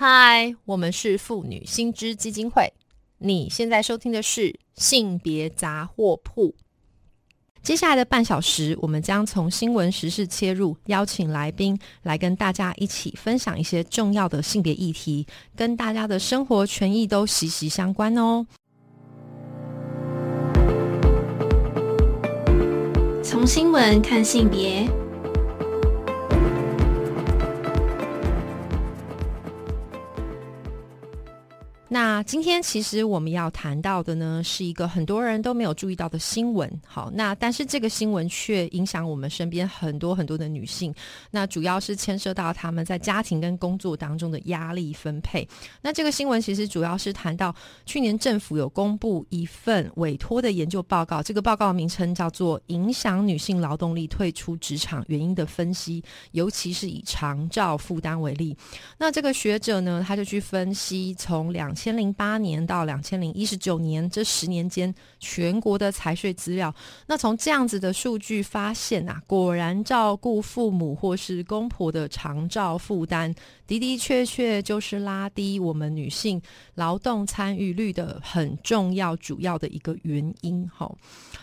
嗨，我们是妇女新知基金会。你现在收听的是性别杂货铺。接下来的半小时，我们将从新闻时事切入，邀请来宾来跟大家一起分享一些重要的性别议题，跟大家的生活权益都息息相关哦。从新闻看性别。那今天其实我们要谈到的呢，是一个很多人都没有注意到的新闻。好，那但是这个新闻却影响我们身边很多很多的女性。那主要是牵涉到他们在家庭跟工作当中的压力分配。那这个新闻其实主要是谈到去年政府有公布一份委托的研究报告，这个报告名称叫做《影响女性劳动力退出职场原因的分析》，尤其是以长照负担为例。那这个学者呢，他就去分析从两千零八年到两千零一十九年这十年间，全国的财税资料。那从这样子的数据发现啊，果然照顾父母或是公婆的长照负担，的的确确就是拉低我们女性劳动参与率的很重要、主要的一个原因。哈，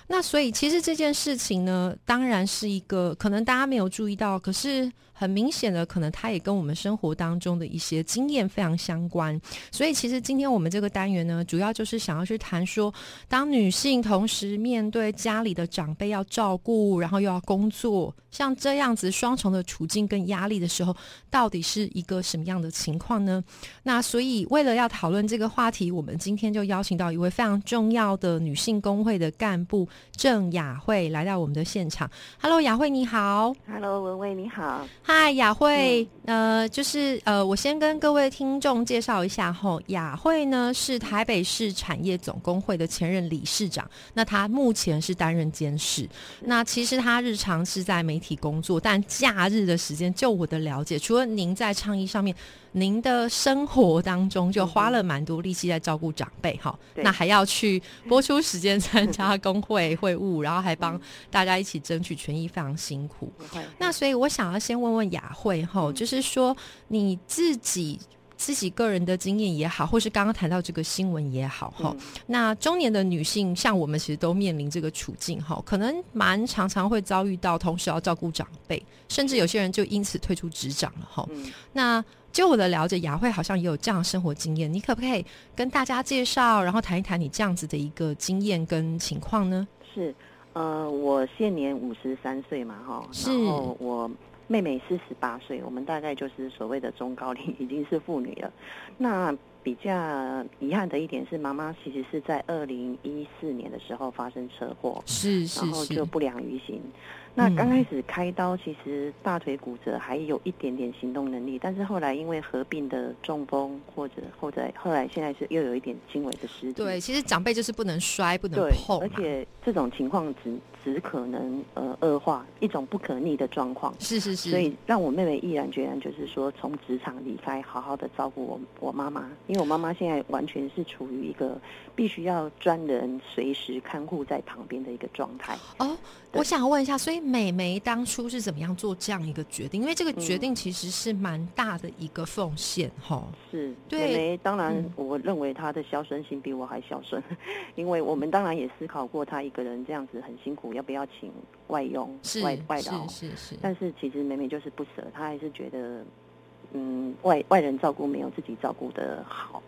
那所以其实这件事情呢，当然是一个可能大家没有注意到，可是。很明显的，可能它也跟我们生活当中的一些经验非常相关。所以，其实今天我们这个单元呢，主要就是想要去谈说，当女性同时面对家里的长辈要照顾，然后又要工作，像这样子双重的处境跟压力的时候，到底是一个什么样的情况呢？那所以，为了要讨论这个话题，我们今天就邀请到一位非常重要的女性工会的干部郑雅慧来到我们的现场。Hello，雅慧你好。Hello，文蔚你好。嗨，雅慧，呃，就是呃，我先跟各位听众介绍一下吼，雅慧呢是台北市产业总工会的前任理事长，那他目前是担任监事。那其实他日常是在媒体工作，但假日的时间，就我的了解，除了您在倡议上面。您的生活当中就花了蛮多力气在照顾长辈哈，那还要去播出时间参加工会会务，然后还帮大家一起争取权益，非常辛苦。那所以我想要先问问雅慧哈，就是说你自己自己个人的经验也好，或是刚刚谈到这个新闻也好哈，那中年的女性像我们其实都面临这个处境哈，可能蛮常常会遭遇到同时要照顾长辈，甚至有些人就因此退出职场了哈。那就我的了解，雅慧好像也有这样的生活经验，你可不可以跟大家介绍，然后谈一谈你这样子的一个经验跟情况呢？是，呃，我现年五十三岁嘛，哈，然后我妹妹是十八岁，我们大概就是所谓的中高龄，已经是妇女了。那比较遗憾的一点是，妈妈其实是在二零一四年的时候发生车祸，是是，然后就不良于行。那刚开始开刀，其实大腿骨折，还有一点点行动能力，但是后来因为合并的中风，或者后在后来现在是又有一点轻微的失智。对，其实长辈就是不能摔，不能碰，而且这种情况只只可能呃恶化，一种不可逆的状况。是是是。所以让我妹妹毅然决然就是说从职场离开，好好的照顾我我妈妈，因为我妈妈现在完全是处于一个必须要专人随时看护在旁边的一个状态。哦，我想问一下，所以。美眉当初是怎么样做这样一个决定？因为这个决定其实是蛮大的一个奉献，哈。是，美眉当然，我认为她的孝顺心比我还孝顺，因为我们当然也思考过，她一个人这样子很辛苦，要不要请外佣、外外劳？是是。但是其实美眉就是不舍，她还是觉得，嗯，外外人照顾没有自己照顾的好。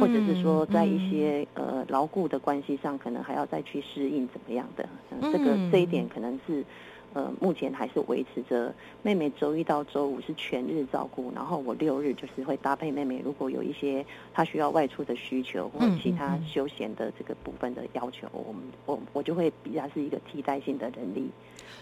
或者是说，在一些呃牢固的关系上，可能还要再去适应怎么样的？这个这一点可能是。呃，目前还是维持着妹妹周一到周五是全日照顾，然后我六日就是会搭配妹妹，如果有一些她需要外出的需求或者其他休闲的这个部分的要求，我们我我就会比较是一个替代性的能力。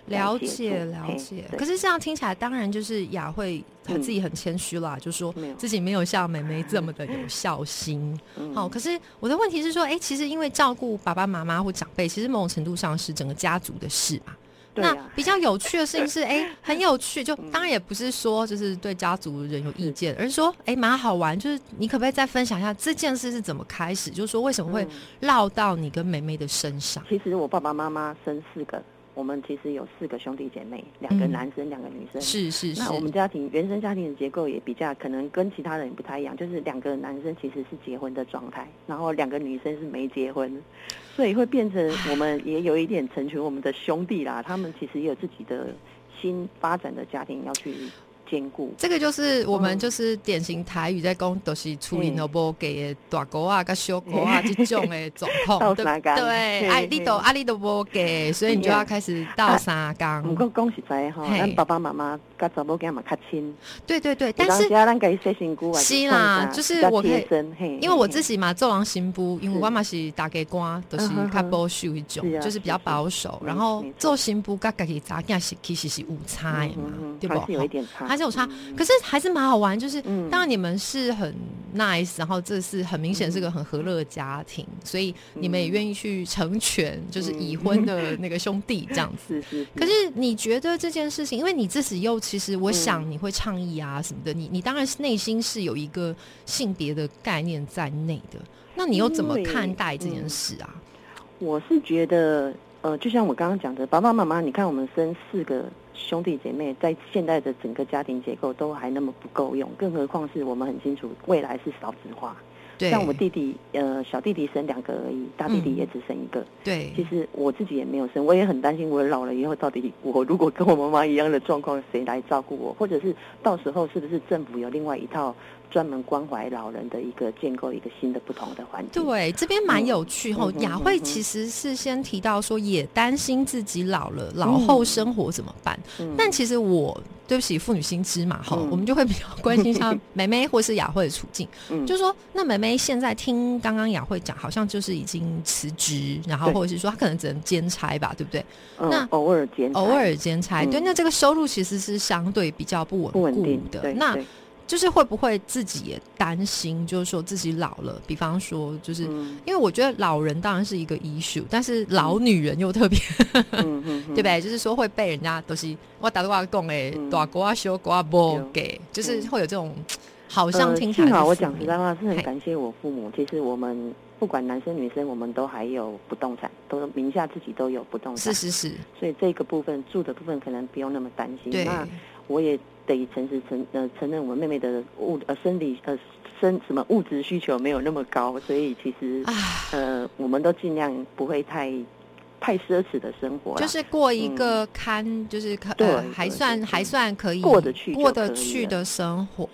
了解了解，可是这样听起来，当然就是雅慧她自己很谦虚啦，就说自己没有像妹妹这么的有孝心。好，可是我的问题是说，哎，其实因为照顾爸爸妈妈或长辈，其实某种程度上是整个家族的事嘛。那比较有趣的事情是，哎，很有趣。就当然也不是说就是对家族人有意见，而是说，哎，蛮好玩。就是你可不可以再分享一下这件事是怎么开始？就是说为什么会落到你跟梅梅的身上？其实我爸爸妈妈生四个。我们其实有四个兄弟姐妹，两个嗯。男生，两个女生。是是是。那，我们家庭原生家庭的结构也比较可能跟其他人不太一样，就是两个男生其实是结婚的状态，然后两个女生是没结婚，所以会变成我们也有一点成全我们的兄弟啦，他们其实也有自己的新发展的家庭要去兼顾。这个就是我们嗯。就是典型台语在讲，都是处理嘿都无给的大狗啊、跟小狗啊 这种的状况，对对，嘿哎，你都嘿。啊，你都无给，所以你就要开始倒三不缸。过恭喜在哈，爸爸妈妈甲查某囝嘛较亲，对对对，但是是啦就是我可以，因为我自己嘛，做人新妇，因为是。我嘛是大家官，都是较保守一种就是比较保守。嗯然后做新妇跟家己查囝是其实是有差的嘛对不，对还是有一？点差，还是有差嗯可是还是蛮好玩，就是嗯当然你们是很 nice，然后这是很明显是个很和乐的家庭，所以你们也愿意去成全，就是已婚的那个兄弟这样子。是是，可是你觉得这件事情，因为你自己又其实，我想嗯你会倡议啊什么的，你你当然是内心是有一个性别的概念在内的，那你又怎么看待这件嗯事啊？我是觉得，呃，就像我刚刚讲的，爸爸妈妈，你看我们生四个兄弟姐妹，在现在的整个家庭结构都还那么不够用，更何况是我们很清楚未来是少子化。对，像我弟弟，呃，小弟弟生两个而已，大弟弟嗯也只生一个。对其实我自己也没有生，我也很担心，我老了以后到底我如果跟我妈妈一样的状况，谁来照顾我？或者是到时候是不是政府有另外一套专门关怀老人的一个建构一个新的不同的环境？对，这边蛮有趣吼。嗯嗯雅慧嗯其实是先提到说，也担心自己老了，老后生活怎么办？嗯但其实我对不起，妇女心知嘛，哈、嗯我们就会比较关心像梅梅或是雅慧的处境。嗯就说，那梅梅现在听刚刚雅慧讲，好像就是已经辞职，然后或者是说她可能只能兼差吧，对不对？那嗯偶尔兼差偶尔兼差，嗯对，那这个收入其实是相对比较不稳固的。对那对就是会不会自己也担心，就是说自己老了，比方说，就是、嗯因为我觉得老人当然是一个 issue，但是老女人又特别，嗯嗯，对不对？就是说会被人家都是我打电话讲诶，嗯大国啊、小国啊不给，就是会有这种好像听起来呃、幸好我讲实在话，是很感谢我父母。其实我们不管男生女生，我们都还有不动产，都名下自己都有不动产，是是是，所以这个部分住的部分可能不用那么担心。对，那我也得诚实承呃承认，我妹妹的物呃生理呃生什么物质需求没有那么高，所以其实啊，呃我们都尽量不会太太奢侈的生活，就是过一个堪，就是可对还算还算可以过得去过得去的生活。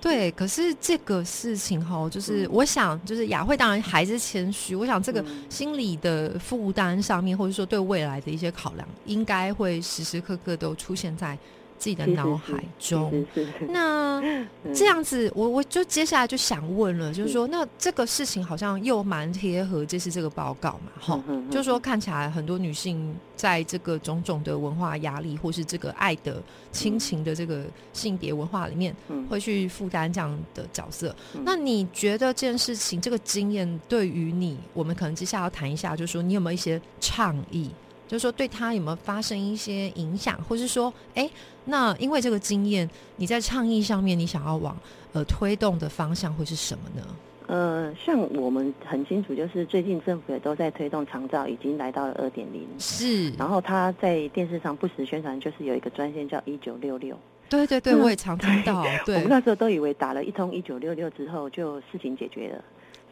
对，可是这个事情哈，就是嗯。我想，就是雅慧当然还是谦虚。我想这个嗯。心理的负担上面，或者说对未来的一些考量，应该会时时刻刻都出现在自己的脑海中。是是是那 嗯这样子，我我就接下来就想问了，就是说，那这个事情好像又蛮贴合这次这个报告嘛，哈、就是说看起来很多女性在这个种种的文化压力，或是这个爱的亲情的这个性别文化里面，嗯会去负担这样的角色。嗯那你觉得这件事情，这个经验对于你，我们可能接下来要谈一下，就是说你有没有一些倡议？就是说对他有没有发生一些影响，或是说，哎，那因为这个经验，你在倡议上面，你想要往呃推动的方向会是什么呢？呃，像我们很清楚，就是最近政府也都在推动长照，已经来到了二点零。是，然后他在电视上不时宣传，就是有一个专线叫一九六六。对对对，嗯我也常听到，我对们，那时候都以为打了一通一九六六之后就事情解决了，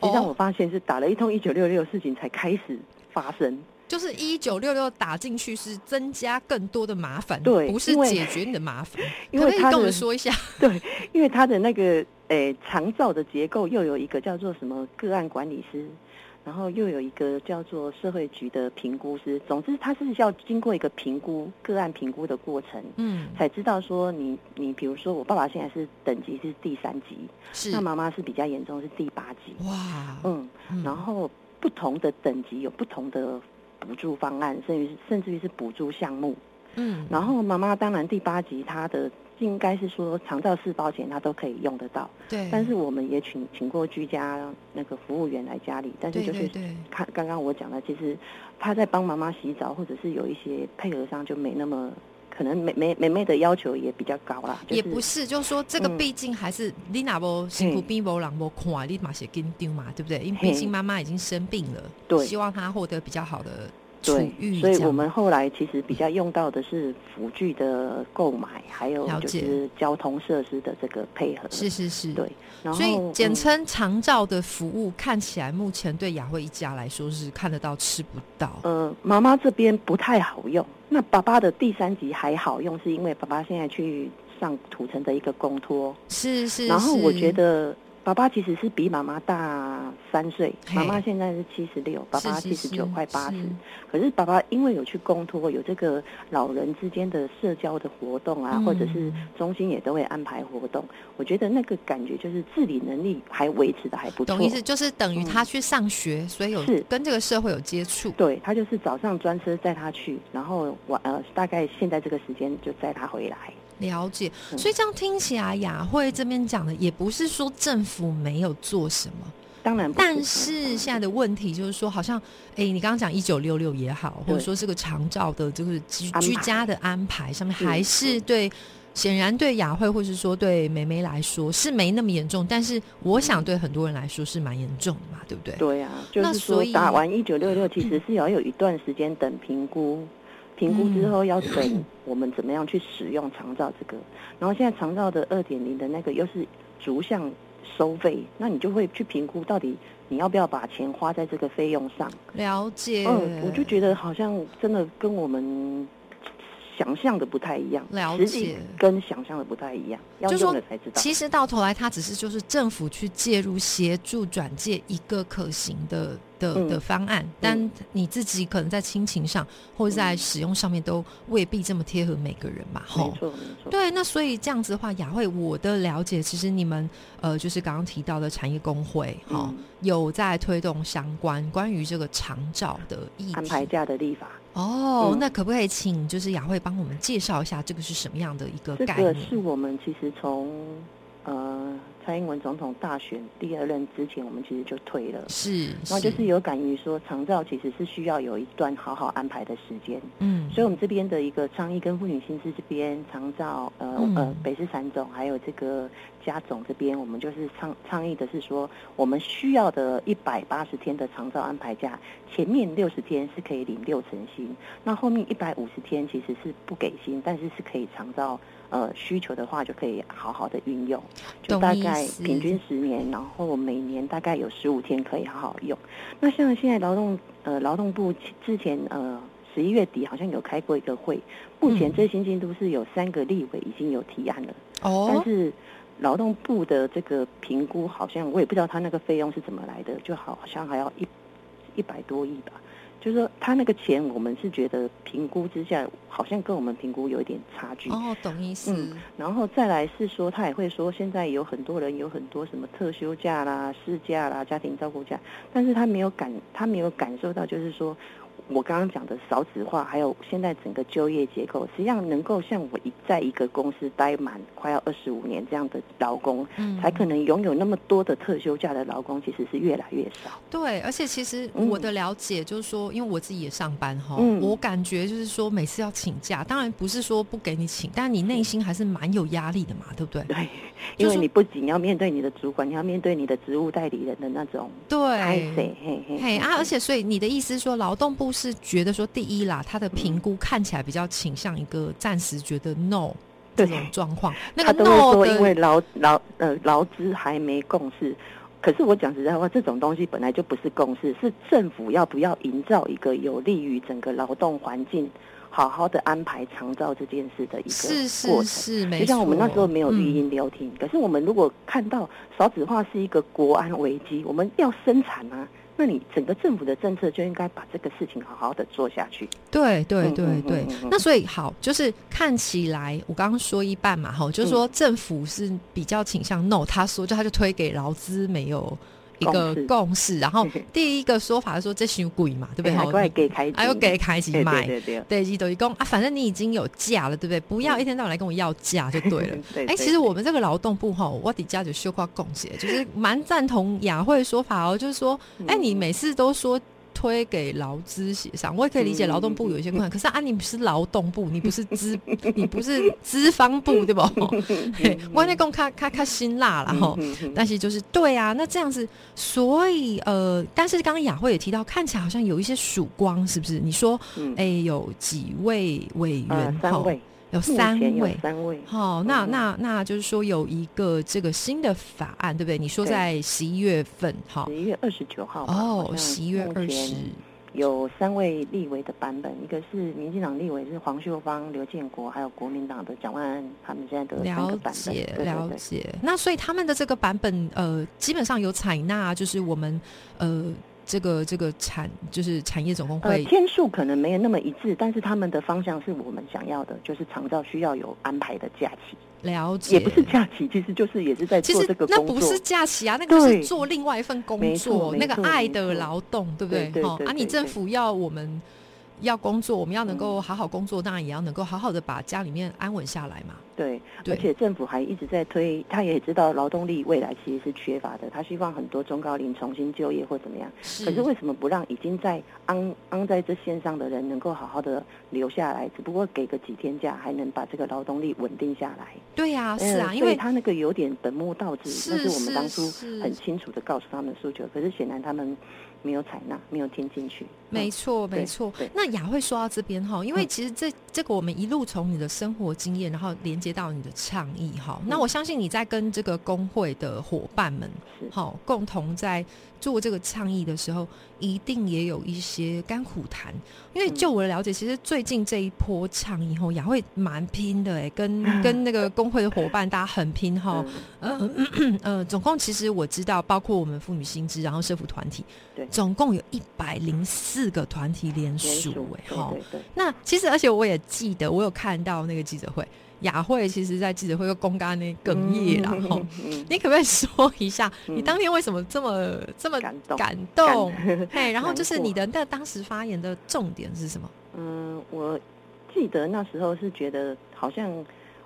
实际上哦我发现是打了一通一九六六，事情才开始发生。就是一九六六打进去是增加更多的麻烦，对不是解决你的麻烦。因为他跟我们说一下？对，因为他的那个诶长照的结构又有一个叫做什么个案管理师，然后又有一个叫做社会局的评估师。总之，他是要经过一个评估个案评估的过程，嗯，才知道说你你比如说我爸爸现在是等级是第三级，是那妈妈是比较严重是第八级，哇，嗯，嗯然后不同的等级有不同的补助方案，甚至于甚至于是补助项目。嗯，然后妈妈当然第八集她的应该是说长照四包钱她都可以用得到，对，但是我们也请请过居家那个服务员来家里，但是就是看刚刚我讲的，其实他在帮妈妈洗澡或者是有一些配合上就没那么。可能妹妹妹妹的要求也比较高啦，就是、也不是，就是说这个嗯毕竟还是你哪不辛苦并无人无看，你嘛是跟丢嘛，对不对？因为毕竟妈妈已经生病了，对希望她获得比较好的对，所以我们后来其实比较用到的是辅具的购买，还有就是交通设施的这个配合。是是是，对。所以简称长照的服务，看起来目前对雅慧一家来说是看得到吃不到。呃，妈妈这边不太好用，那爸爸的第三集还好用，是因为爸爸现在去上土城的一个公托。是是。然后我觉得。爸爸其实是比妈妈大三岁，妈妈现在是七十六，爸爸七十九快八十。可是爸爸因为有去公托，有这个老人之间的社交的活动啊，或者是中心也都会安排活动。我觉得那个感觉就是自理能力还维持的还不错。懂意思就是等于他去上学，所以有是跟这个社会有接触。对他就是早上专车载他去，然后晚呃大概现在这个时间就载他回来。了解，所以这样听起来，雅慧这边讲的也不是说政府没有做什么，当然，但是现在的问题就是说，好像，哎，你刚刚讲一九六六也好，或者说这个长照的这个居居家的安排上面，还是对，显然对雅慧或是说对梅梅来说是没那么严重，但是我想对很多人来说是蛮严重的嘛，对不对？对啊，就是说打完一九六六，其实是要有一段时间等评估。评估之后要 等我们怎么样去使用长照这个，然后现在长照的二点零的那个又是逐项收费，那你就会去评估到底你要不要把钱花在这个费用上。了解，嗯，我就觉得好像真的跟我们。想象的不太一样，了解跟想象的不太一样，要用了才知道。其实到头来，它只是就是政府去介入协助转介一个可行的的的方案，但你自己可能在亲情上或者在使用上面都未必这么贴合每个人嘛。没错，没错。对，那所以这样子的话，雅慧，我的了解，其实你们呃，就是刚刚提到的产业工会哈，有在推动相关关于这个长照的议安排价的立法。哦，那可不可以请就是雅慧帮我们介绍一下这个是什么样的一个概念？这个是我们其实从呃。蔡英文总统大选第二任之前，我们其实就退了，是，然后就是有感于说，长照其实是需要有一段好好安排的时间，嗯，所以我们这边的一个倡议跟妇女薪资这边长照，呃呃，北市产总还有这个家总这边，我们就是倡倡议的是说，我们需要的一百八十天的长照安排假，前面六十天是可以领六成薪，那后面一百五十天其实是不给薪，但是是可以长照。呃，需求的话就可以好好的运用，就大概平均十年，然后每年大概有十五天可以好好用。那像现在劳动呃劳动部之前呃十一月底好像有开过一个会，目前最新进度是有三个立委已经有提案了，哦，但是劳动部的这个评估好像我也不知道他那个费用是怎么来的，就好像还要一一百多亿吧。就是说，他那个钱，我们是觉得评估之下，好像跟我们评估有一点差距。哦，懂意思。嗯，然后再来是说，他也会说，现在有很多人有很多什么特休假啦、事假啦、家庭照顾假，但是他没有感，他没有感受到，就是说。我刚刚讲的少子化，还有现在整个就业结构，实际上能够像我一在一个公司待满快要二十五年这样的劳工，嗯，才可能拥有那么多的特休假的劳工，其实是越来越少。对，而且其实我的了解就是说，因为我自己也上班哈，我感觉就是说每次要请假，当然不是说不给你请，但你内心还是蛮有压力的嘛，对不对？对，因为你不仅要面对你的主管，你要面对你的职务代理人的那种对，嘿嘿嘿啊，而且所以你的意思是说劳动部。是觉得说，第一啦，他的评估看起来比较倾向一个暂时觉得 no 这种状况。那个 no 说，因为劳劳呃劳资还没共识。可是我讲实在话，这种东西本来就不是共识，是政府要不要营造一个有利于整个劳动环境，好好的安排长照这件事的一个过程。是是就像我们那时候没有语音留停，可是我们如果看到少子化是一个国安危机，我们要生产啊。那你整个政府的政策就应该把这个事情好好的做下去。对对对对，那所以好，就是看起来我刚刚说一半嘛，哈，就是说政府是比较倾向 no，他说就他就推给劳资没有。一个共识，然后第一个说法是说这是贵嘛，对不对？还要给开，还要给开机卖，对对对，对，等于讲啊，反正你已经有价了，对不对？不要一天到晚来跟我要价就对了。哎，其实我们这个劳动部哈，我底下就修夸共识，就是蛮赞同雅慧说法哦，就是说，哎，你每次都说推给劳资协商，我也可以理解劳动部有一些困难。可是啊，你不是劳动部，你不是资，你不是资方部，对不？我那公开开开辛辣了哈。但是就是对啊，那这样子，所以呃，但是刚刚雅慧也提到，看起来好像有一些曙光，是不是？你说，哎，有几位委员？三位。有三位，三位。好，那那那就是说有一个这个新的法案，对不对？你说在十一月份，好，十一月二十九号。哦，十一月二十，有三位立委的版本，一个是民进党立委是黄秀芳、刘建国，还有国民党的蒋万安，他们现在的了解了解。那所以他们的这个版本，呃，基本上有采纳，就是我们呃。这个这个产就是产业总工会，天数可能没有那么一致，但是他们的方向是我们想要的，就是长照需要有安排的假期。了解，也不是假期，其实就是也是在做这个工作。那不是假期啊，那个是做另外一份工作，那个爱的劳动，对不对？好啊，你政府要我们。要工作，我们要能够好好工作，当然也要能够好好的把家里面安稳下来嘛。对，而且政府还一直在推，他也知道劳动力未来其实是缺乏的，他希望很多中高龄重新就业或怎么样。可是为什么不让已经在安安在这线上的人能够好好的留下来？只不过给个几天假，还能把这个劳动力稳定下来。对呀，是啊，因为他那个有点本末倒置，那是我们当初很清楚的告诉他们诉求，可是显然他们。没有采纳，没有听进去。没错，没错。那雅慧说到这边哈，因为其实这这个我们一路从你的生活经验，然后连接到你的倡议哈。那我相信你在跟这个工会的伙伴们，好共同在做这个倡议的时候，一定也有一些甘苦谈。因为就我的了解，其实最近这一波倡议后，雅慧蛮拼的哎，跟 跟那个工会的伙伴大家很拼哈。呃呃，总共其实我知道，包括我们妇女新知，然后社服团体，对。总共有一百零四个团体联署，哎，好，那其实而且我也记得，我有看到那个记者会，雅慧其实在记者会又公干那哽咽了，哈，你可不可以说一下，你当天为什么这么这么感动？感动，嘿，然后就是你的那当时发言的重点是什么？嗯，我记得那时候是觉得好像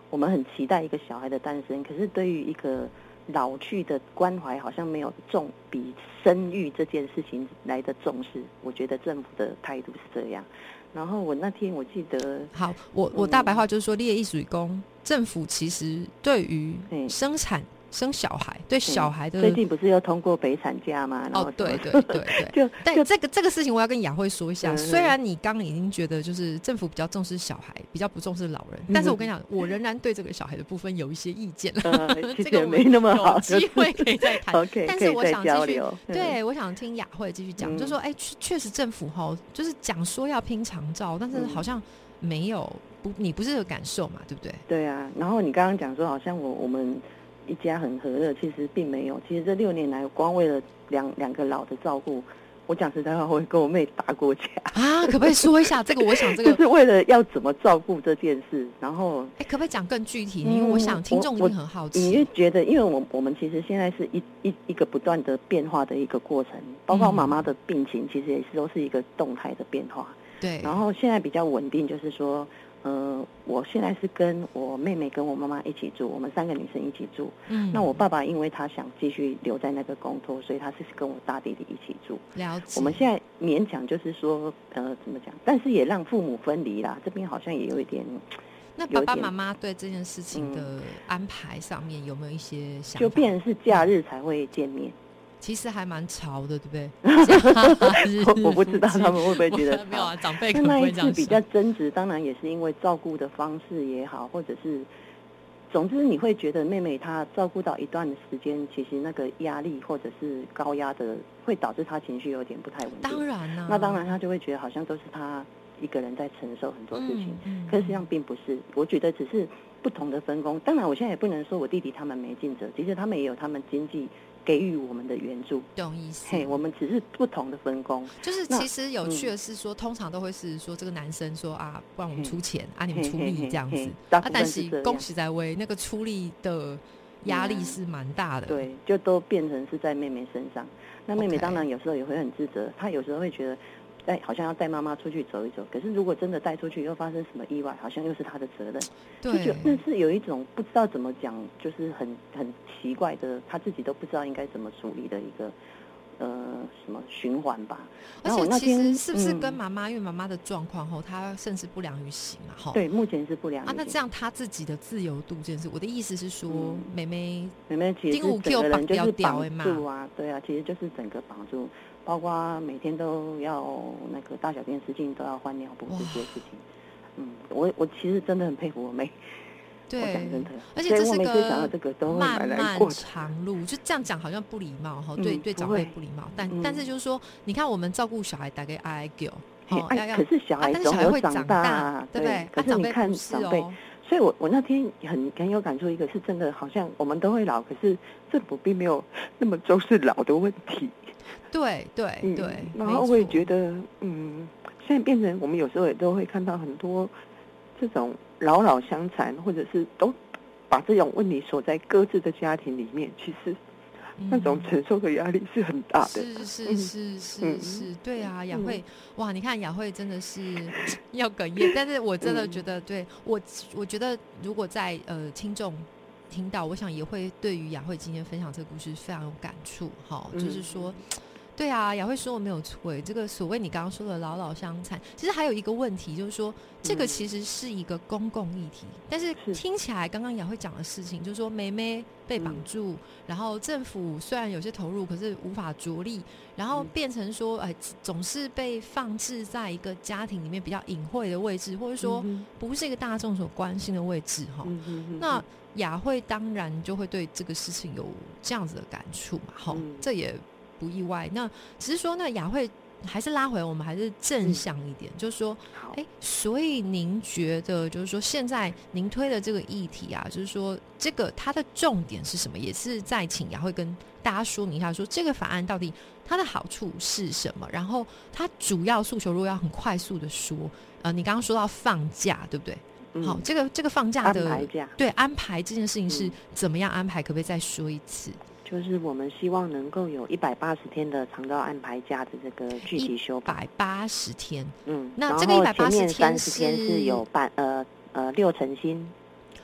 我们很期待一个小孩的诞生，可是对于一个。老去的关怀好像没有重比生育这件事情来的重视，我觉得政府的态度是这样。然后我那天我记得，好，我我大白话就是说，列艺术工政府其实对于生产。生小孩对小孩的最近不是又通过北产假吗？哦，对对 对对，就但这个这个事情我要跟雅慧说一下。虽然你刚刚已经觉得就是政府比较重视小孩，比较不重视老人，但是我跟你讲，我仍然对这个小孩的部分有一些意见。这个没那么好，机会可以再谈。但是我想继续，对我想听雅慧继续讲，就说哎，确实政府哈，就是讲说要拼长照，但是好像没有不，你不是这个感受嘛，对不对？对啊。然后你刚刚讲说，好像我我们。一家很和乐，其实并没有。其实这六年来，光为了两两个老的照顾，我讲实在话，我会跟我妹打过架啊！可不可以说一下这个？我想这个 就是为了要怎么照顾这件事。然后，哎，可不可以讲更具体？因为我想听众一定很好奇。你就觉得，因为我我们其实现在是一一一个不断的变化的一个过程，包括妈妈的病情，其实也是都是一个动态的变化。对。然后现在比较稳定，就是说。呃，我现在是跟我妹妹跟我妈妈一起住，我们三个女生一起住。嗯，那我爸爸因为他想继续留在那个工作，所以他是跟我大弟弟一起住。了解。我们现在勉强就是说，呃，怎么讲？但是也让父母分离啦。这边好像也有一点。那爸爸妈妈对这件事情的安排上面有没有一些想？就变成是假日才会见面。其实还蛮潮的，对不对？我不知道他们会不会觉得 没有啊，长辈可能会这样。比较争执，当然也是因为照顾的方式也好，或者是，总之你会觉得妹妹她照顾到一段的时间，其实那个压力或者是高压的，会导致她情绪有点不太稳定。当然了，那当然她就会觉得好像都是她一个人在承受很多事情，可实际上并不是。我觉得只是不同的分工。当然，我现在也不能说我弟弟他们没尽责，其实他们也有他们经济。给予我们的援助，懂意思？嘿，我们只是不同的分工。就是其实有趣的是说，通常都会是说这个男生说啊，不然我们出钱啊，你们出力这样子。啊，但是恭喜在威，那个出力的压力是蛮大的。对，就都变成是在妹妹身上。那妹妹当然有时候也会很自责，她有时候会觉得。带好像要带妈妈出去走一走，可是如果真的带出去又发生什么意外，好像又是他的责任。对，那是有一种不知道怎么讲，就是很很奇怪的，他自己都不知道应该怎么处理的一个呃什么循环吧。而且其实是不是跟妈妈，因为妈妈的状况后，她甚至不良于行嘛，哈。对，目前是不良。啊，那这样她自己的自由度这件事，我的意思是说，妹妹妹妹其实整个人就是绑住啊，对啊，其实就是整个绑住，包括每天都要那个大小便失禁，都要换尿布这些事情。嗯，我我其实真的很佩服我妹。对，而且这是个漫漫长路，就这样讲好像不礼貌哈，对对长辈不礼貌。但但是就是说，你看我们照顾小孩大概爱狗，哦，可是小孩总会长大，对不对？可是你看长辈，所以我我那天很很有感触，一个是真的，好像我们都会老，可是政府并没有那么重视老的问题。对对对，然后我也觉得，嗯，现在变成我们有时候也都会看到很多这种。老老相残，或者是都把这种问题锁在各自的家庭里面，其实那种承受的压力是很大的。是是是是是，对啊，雅慧，哇，你看雅慧真的是 要哽咽，但是我真的觉得，对我，我觉得如果在呃听众听到，我想也会对于雅慧今天分享这个故事非常有感触。哈，就是说。对啊，雅慧说我没有错。这个所谓你刚刚说的老老相残，其实还有一个问题，就是说这个其实是一个公共议题。但是听起来刚刚雅慧讲的事情，就是说梅梅被绑住，然后政府虽然有些投入，可是无法着力，然后变成说，哎，总是被放置在一个家庭里面比较隐晦的位置，或者说不是一个大众所关心的位置哈。那雅慧当然就会对这个事情有这样子的感触嘛。哈，这也。不意外，那只是说，那雅慧还是拉回我们，还是正向一点，就是说，哎，所以您觉得，就是说，现在您推的这个议题啊，就是说，这个它的重点是什么？也是在请雅慧跟大家说明一下，说这个法案到底它的好处是什么？然后它主要诉求，如果要很快速的说，呃，你刚刚说到放假，对不对？好，这个这个放假的对安排这件事情是怎么样安排？可不可以再说一次？就是我们希望能够有一百八十天的长照安排假的这个具体修改。百八十天，嗯，那这个一百八十天三十天是有半呃呃六成新。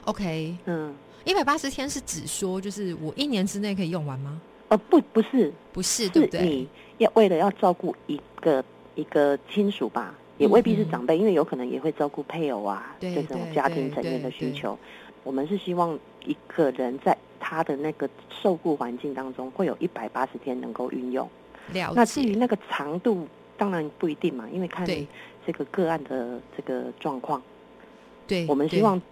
OK，嗯，一百八十天是指说就是我一年之内可以用完吗？呃，不，不是，不是，对不对？你要为了要照顾一个一个亲属吧，也未必是长辈，因为有可能也会照顾配偶啊这种家庭成员的需求。我们是希望一个人在。他的那个受雇环境当中，会有一百八十天能够运用。那至于那个长度，当然不一定嘛，因为看这个个案的这个状况。对，我们希望，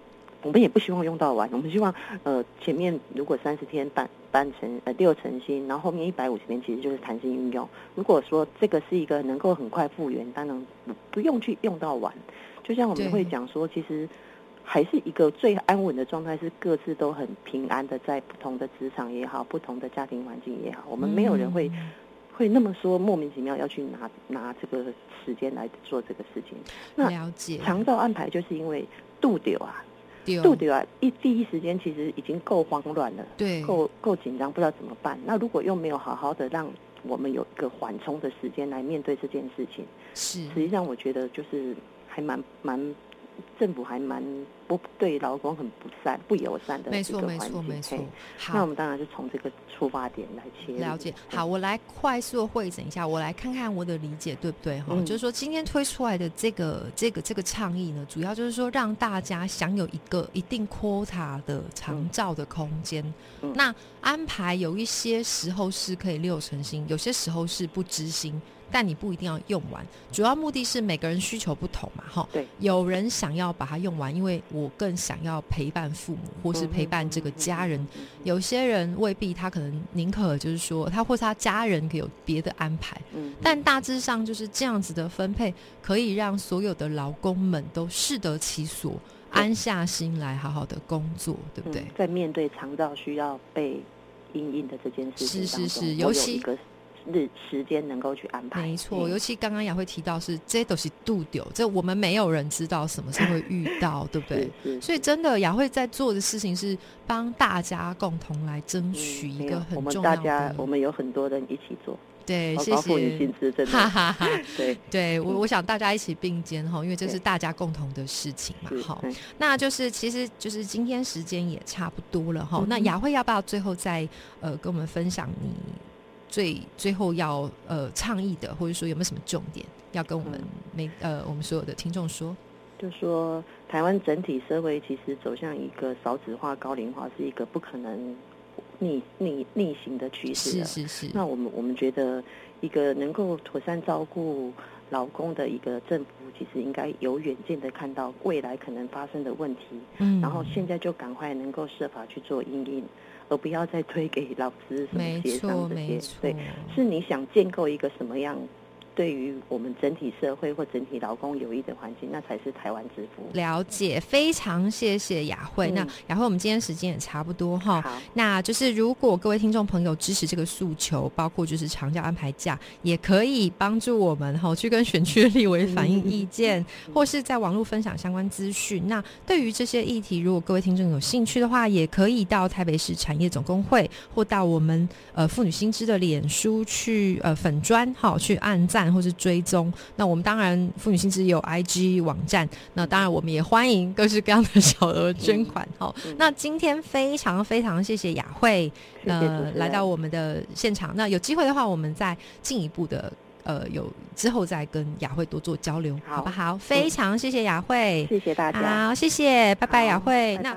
我们也不希望用到完。我们希望，呃，前面如果三十天半半成呃六成新，然后后面一百五十天其实就是弹性运用。如果说这个是一个能够很快复原，当然不用去用到完。就像我们会讲说，其实。还是一个最安稳的状态，是各自都很平安的，在不同的职场也好，不同的家庭环境也好，我们没有人会会那么说莫名其妙要去拿拿这个时间来做这个事情。了解，长照安排就是因为度丢啊，度丢啊，一第一时间其实已经够慌乱了，对，够够紧张，不知道怎么办。那如果又没有好好的让我们有一个缓冲的时间来面对这件事情，是实际上我觉得就是还蛮蛮。政府还蛮不对劳工很不善、不友善的没错，没错，没错。好，那我们当然是从这个出发点来切了解。好，我来快速会诊一下，我来看看我的理解对不对哈？就是说，今天推出来的这个、这个、这个倡议呢，主要就是说让大家享有一个一定 quota 的长照的空间。那安排有一些时候是可以六成新，有些时候是不知心。但你不一定要用完，主要目的是每个人需求不同嘛，哈。对，有人想要把它用完，因为我更想要陪伴父母，或是陪伴这个家人。有些人未必，他可能宁可就是说，他或是他家人可以有别的安排。嗯。但大致上就是这样子的分配，可以让所有的劳工们都适得其所，安下心来好好的工作，对不对？在面对肠道需要被应应的这件事情是是是，尤其。日时间能够去安排，没错。尤其刚刚雅慧提到，是这都是度丢，这我们没有人知道什么时候会遇 到，对不对？所以真的雅慧在做的事情是帮大家共同来争取一个很重要的。我们大家，我们有很多人一起做，对，谢谢。哈哈哈，对，对我我想大家一起并肩哈，因为这是大家共同的事情嘛。好，那就是其实就是今天时间也差不多了哈。那雅慧要不要最后再呃跟我们分享你？最最后要呃倡议的，或者说有没有什么重点要跟我们每呃我们所有的听众说？就说台湾整体社会其实走向一个少子化、高龄化，是一个不可能逆逆逆行的趋势。是是是。那我们我们觉得，一个能够妥善照顾老公的一个政府，其实应该有远见的看到未来可能发生的问题，嗯，然后现在就赶快能够设法去做应应，而不要再推给老师什么协商这些。对，是你想建构一个什么样？对于我们整体社会或整体劳工有益的环境，那才是台湾之福。了解，非常谢谢雅慧。那雅慧，我们今天时间也差不多哈。好，那就是如果各位听众朋友支持这个诉求，包括就是长假安排假，也可以帮助我们哈去跟选区的立委反映意见，或是在网络分享相关资讯。那对于这些议题，如果各位听众有兴趣的话，也可以到台北市产业总工会，或到我们呃妇女新知的脸书去呃粉砖哈去按赞。或是追踪，那我们当然妇女心知有 IG 网站，那当然我们也欢迎各式各样的小额捐款。好，那今天非常非常谢谢雅慧，呃，来到我们的现场。那有机会的话，我们再进一步的，呃，有之后再跟雅慧多做交流，好不好？非常谢谢雅慧，谢谢大家，好，谢谢，拜拜，雅慧，那。